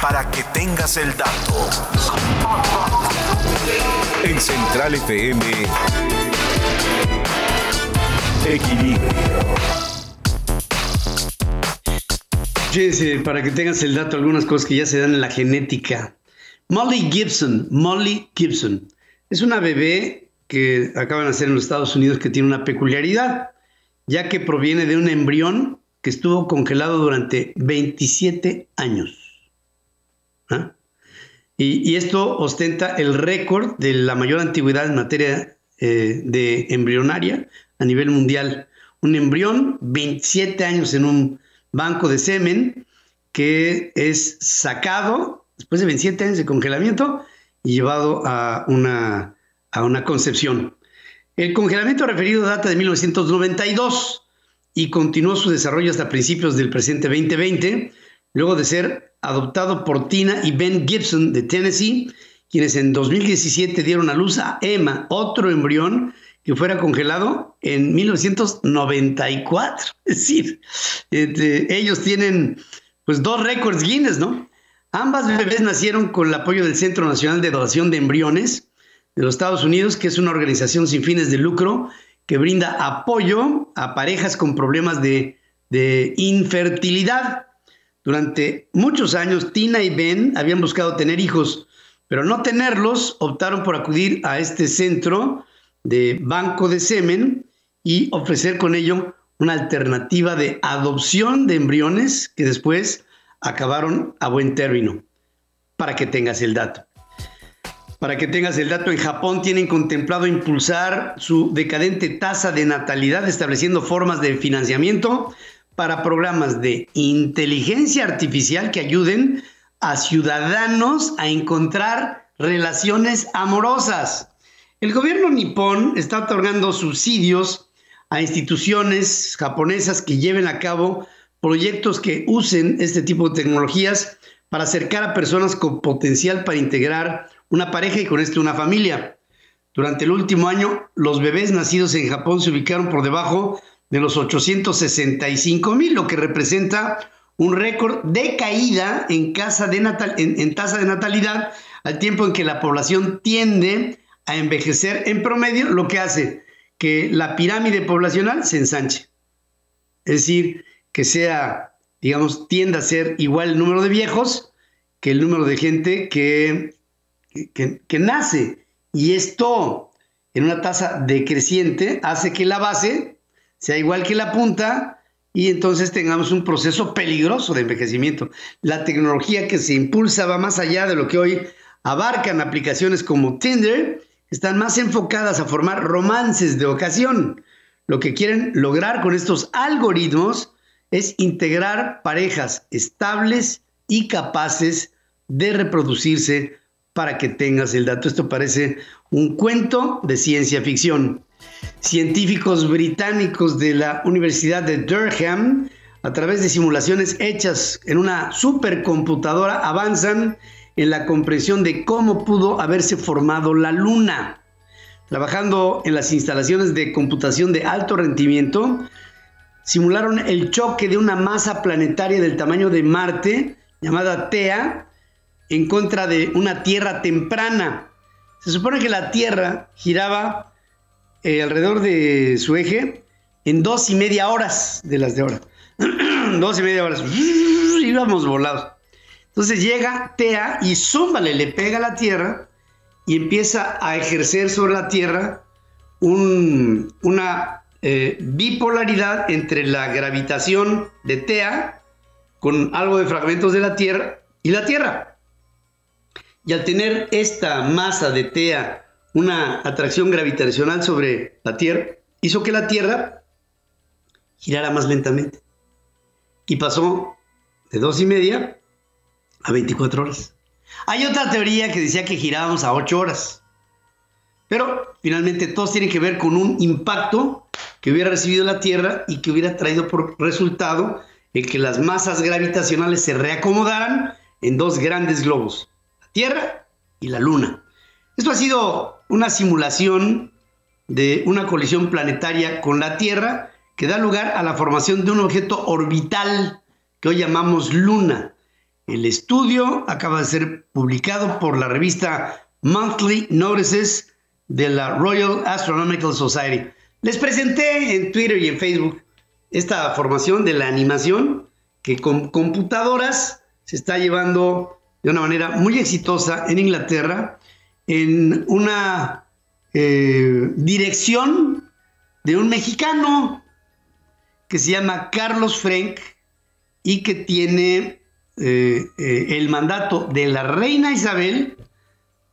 para que tengas el dato. En Central FM, Equilibrio. Fíjense, para que tengas el dato, algunas cosas que ya se dan en la genética. Molly Gibson, Molly Gibson, es una bebé que acaba de nacer en los Estados Unidos que tiene una peculiaridad, ya que proviene de un embrión que estuvo congelado durante 27 años. ¿Ah? Y, esto ostenta el récord de la mayor antigüedad en materia eh, de embrionaria a nivel mundial. Un embrión, 27 años en un banco de semen que es sacado después de 27 años de congelamiento y llevado a una, a una concepción. El congelamiento referido data de 1992 y continuó su desarrollo hasta principios del presente 2020, luego de ser adoptado por Tina y Ben Gibson de Tennessee, quienes en 2017 dieron a luz a Emma, otro embrión que fuera congelado en 1994. Es decir, ellos tienen pues dos récords Guinness, ¿no? Ambas bebés nacieron con el apoyo del Centro Nacional de Donación de Embriones de los Estados Unidos, que es una organización sin fines de lucro que brinda apoyo a parejas con problemas de infertilidad. Durante muchos años, Tina y Ben habían buscado tener hijos, pero no tenerlos, optaron por acudir a este centro de banco de semen y ofrecer con ello una alternativa de adopción de embriones que después acabaron a buen término. Para que tengas el dato. Para que tengas el dato, en Japón tienen contemplado impulsar su decadente tasa de natalidad, estableciendo formas de financiamiento para programas de inteligencia artificial que ayuden a ciudadanos a encontrar relaciones amorosas. El gobierno nipón está otorgando subsidios a instituciones japonesas que lleven a cabo proyectos que usen este tipo de tecnologías para acercar a personas con potencial para integrar una pareja y con esto una familia. Durante el último año, los bebés nacidos en Japón se ubicaron por debajo de los 865 mil, lo que representa un récord de caída en, casa de en tasa de natalidad, al tiempo en que la población tiende a envejecer en promedio, lo que hace que la pirámide poblacional se ensanche. Es decir, que sea, digamos, tienda a ser igual el número de viejos que el número de gente que, que nace. Y esto, en una tasa decreciente, hace que la base sea igual que la punta y entonces tengamos un proceso peligroso de envejecimiento. La tecnología que se impulsa va más allá de lo que hoy abarcan aplicaciones como Tinder están más enfocadas a formar romances de ocasión. Lo que quieren lograr con estos algoritmos es integrar parejas estables y capaces de reproducirse para que tengas el dato. Esto parece un cuento de ciencia ficción. Científicos británicos de la Universidad de Durham, a través de simulaciones hechas en una supercomputadora, avanzan en la comprensión de cómo pudo haberse formado la Luna. Trabajando en las instalaciones de computación de alto rendimiento, simularon el choque de una masa planetaria del tamaño de Marte, llamada TEA, en contra de una Tierra temprana. Se supone que la Tierra giraba eh, alrededor de su eje en dos y media horas de las de ahora. dos y media horas. Íbamos volados. Entonces llega Tea y zúmbale, le pega a la tierra y empieza a ejercer sobre la tierra una eh, bipolaridad entre la gravitación de Tea con algo de fragmentos de la tierra y la tierra. Y al tener esta masa de Tea una atracción gravitacional sobre la tierra, hizo que la tierra girara más lentamente. Y pasó de dos y media a 24 horas. Hay otra teoría que decía que girábamos a 8 horas. Pero finalmente todos tienen que ver con un impacto que hubiera recibido la Tierra y que hubiera traído por resultado el que las masas gravitacionales se reacomodaran en dos grandes globos, Tierra y la Luna. Esto ha sido una simulación de una colisión planetaria con la Tierra que da lugar a la formación de un objeto orbital que hoy llamamos Luna El estudio acaba de ser publicado por la revista Monthly Notices de la Royal Astronomical Society. Les presenté en Twitter y en Facebook esta formación de la animación que con computadoras se está llevando de una manera muy exitosa en Inglaterra en una eh, dirección de un mexicano que se llama Carlos Frank y que tiene eh, eh, el mandato de la reina Isabel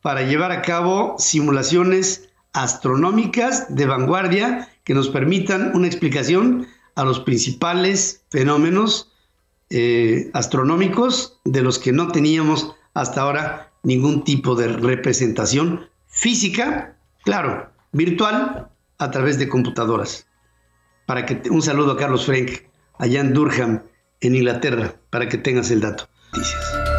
para llevar a cabo simulaciones astronómicas de vanguardia que nos permitan una explicación a los principales fenómenos eh, astronómicos de los que no teníamos hasta ahora ningún tipo de representación física, claro, virtual, a través de computadoras. Para que un saludo a Carlos Frank, allá en Durham, en Inglaterra, para que tengas el dato. Noticias.